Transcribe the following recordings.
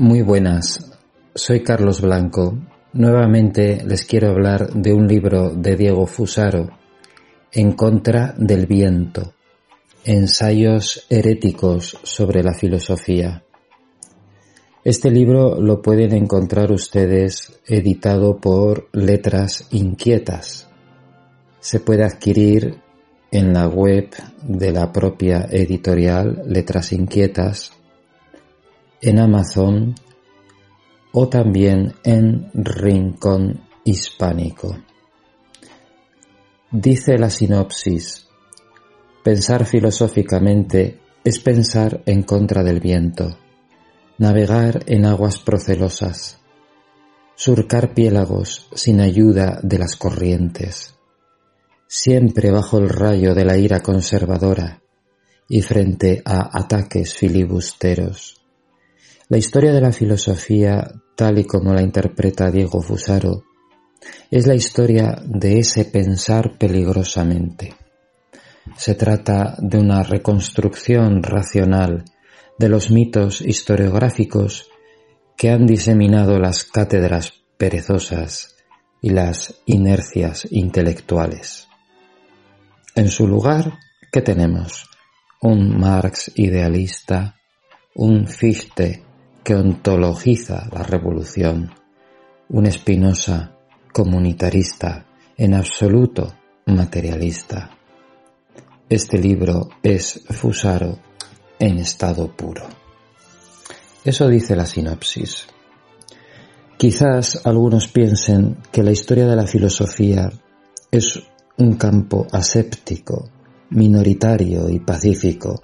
Muy buenas, soy Carlos Blanco. Nuevamente les quiero hablar de un libro de Diego Fusaro, En contra del viento, ensayos heréticos sobre la filosofía. Este libro lo pueden encontrar ustedes editado por Letras Inquietas. Se puede adquirir en la web de la propia editorial Letras Inquietas en Amazon o también en Rincón Hispánico. Dice la sinopsis, pensar filosóficamente es pensar en contra del viento, navegar en aguas procelosas, surcar piélagos sin ayuda de las corrientes, siempre bajo el rayo de la ira conservadora y frente a ataques filibusteros la historia de la filosofía, tal y como la interpreta Diego Fusaro, es la historia de ese pensar peligrosamente. Se trata de una reconstrucción racional de los mitos historiográficos que han diseminado las cátedras perezosas y las inercias intelectuales. En su lugar, ¿qué tenemos? Un Marx idealista, un Fichte que ontologiza la revolución, un Espinosa comunitarista, en absoluto materialista. Este libro es Fusaro en estado puro. Eso dice la sinopsis. Quizás algunos piensen que la historia de la filosofía es un campo aséptico, minoritario y pacífico,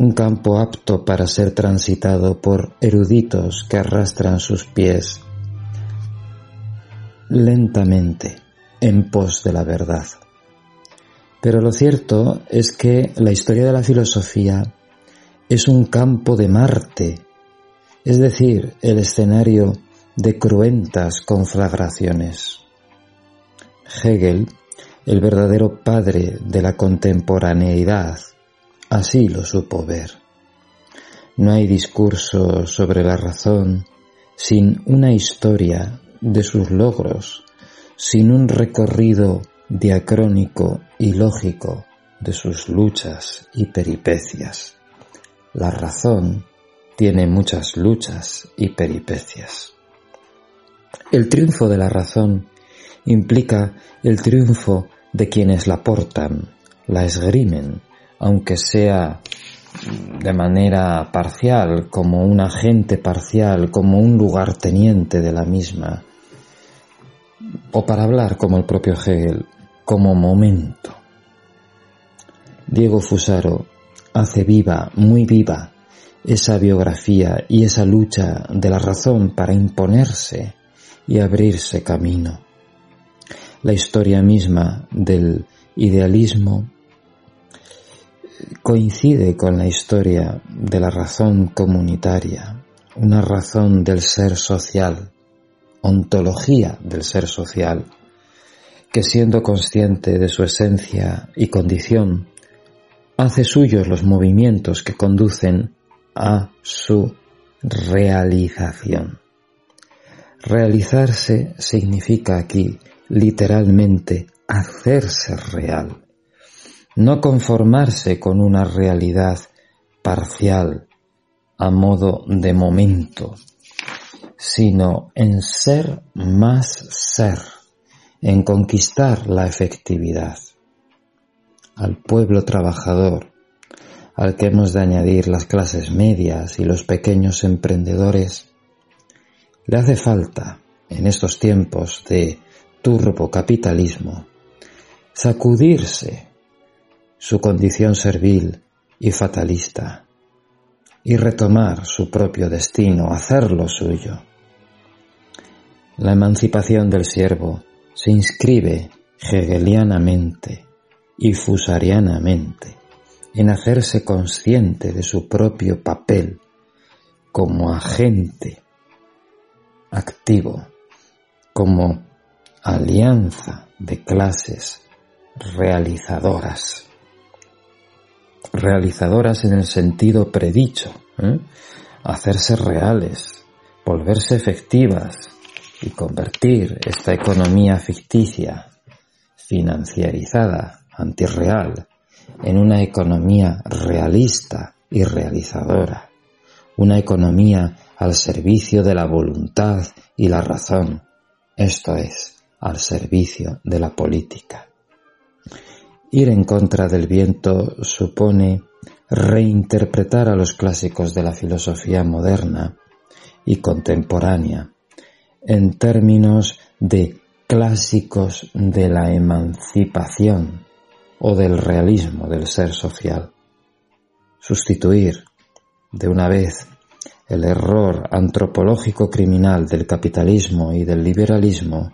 un campo apto para ser transitado por eruditos que arrastran sus pies lentamente en pos de la verdad. Pero lo cierto es que la historia de la filosofía es un campo de Marte, es decir, el escenario de cruentas conflagraciones. Hegel, el verdadero padre de la contemporaneidad, Así lo supo ver. No hay discurso sobre la razón sin una historia de sus logros, sin un recorrido diacrónico y lógico de sus luchas y peripecias. La razón tiene muchas luchas y peripecias. El triunfo de la razón implica el triunfo de quienes la portan, la esgrimen, aunque sea de manera parcial, como un agente parcial, como un lugarteniente de la misma, o para hablar como el propio Hegel, como momento. Diego Fusaro hace viva, muy viva, esa biografía y esa lucha de la razón para imponerse y abrirse camino. La historia misma del idealismo coincide con la historia de la razón comunitaria, una razón del ser social, ontología del ser social, que siendo consciente de su esencia y condición, hace suyos los movimientos que conducen a su realización. Realizarse significa aquí literalmente hacerse real no conformarse con una realidad parcial a modo de momento, sino en ser más ser, en conquistar la efectividad. Al pueblo trabajador, al que hemos de añadir las clases medias y los pequeños emprendedores, le hace falta, en estos tiempos de turbocapitalismo, sacudirse su condición servil y fatalista, y retomar su propio destino, hacerlo suyo. La emancipación del siervo se inscribe hegelianamente y fusarianamente en hacerse consciente de su propio papel como agente activo, como alianza de clases realizadoras realizadoras en el sentido predicho, ¿eh? hacerse reales, volverse efectivas y convertir esta economía ficticia, financiarizada, antirreal, en una economía realista y realizadora, una economía al servicio de la voluntad y la razón, esto es, al servicio de la política. Ir en contra del viento supone reinterpretar a los clásicos de la filosofía moderna y contemporánea en términos de clásicos de la emancipación o del realismo del ser social. Sustituir de una vez el error antropológico criminal del capitalismo y del liberalismo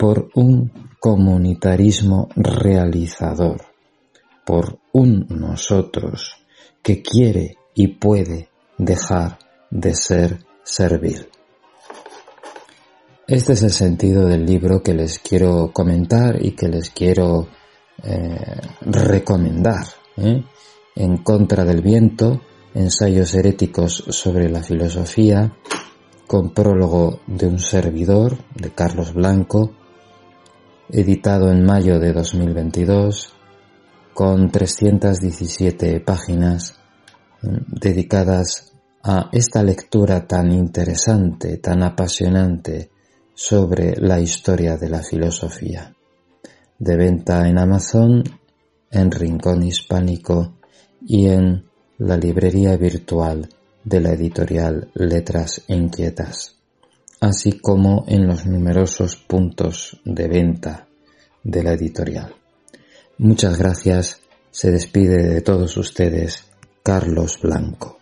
por un comunitarismo realizador, por un nosotros que quiere y puede dejar de ser servil. Este es el sentido del libro que les quiero comentar y que les quiero eh, recomendar. ¿eh? En contra del viento, ensayos heréticos sobre la filosofía, con prólogo de un servidor, de Carlos Blanco, editado en mayo de 2022, con 317 páginas mm, dedicadas a esta lectura tan interesante, tan apasionante sobre la historia de la filosofía. De venta en Amazon, en Rincón Hispánico y en la librería virtual de la editorial Letras Inquietas así como en los numerosos puntos de venta de la editorial. Muchas gracias. Se despide de todos ustedes Carlos Blanco.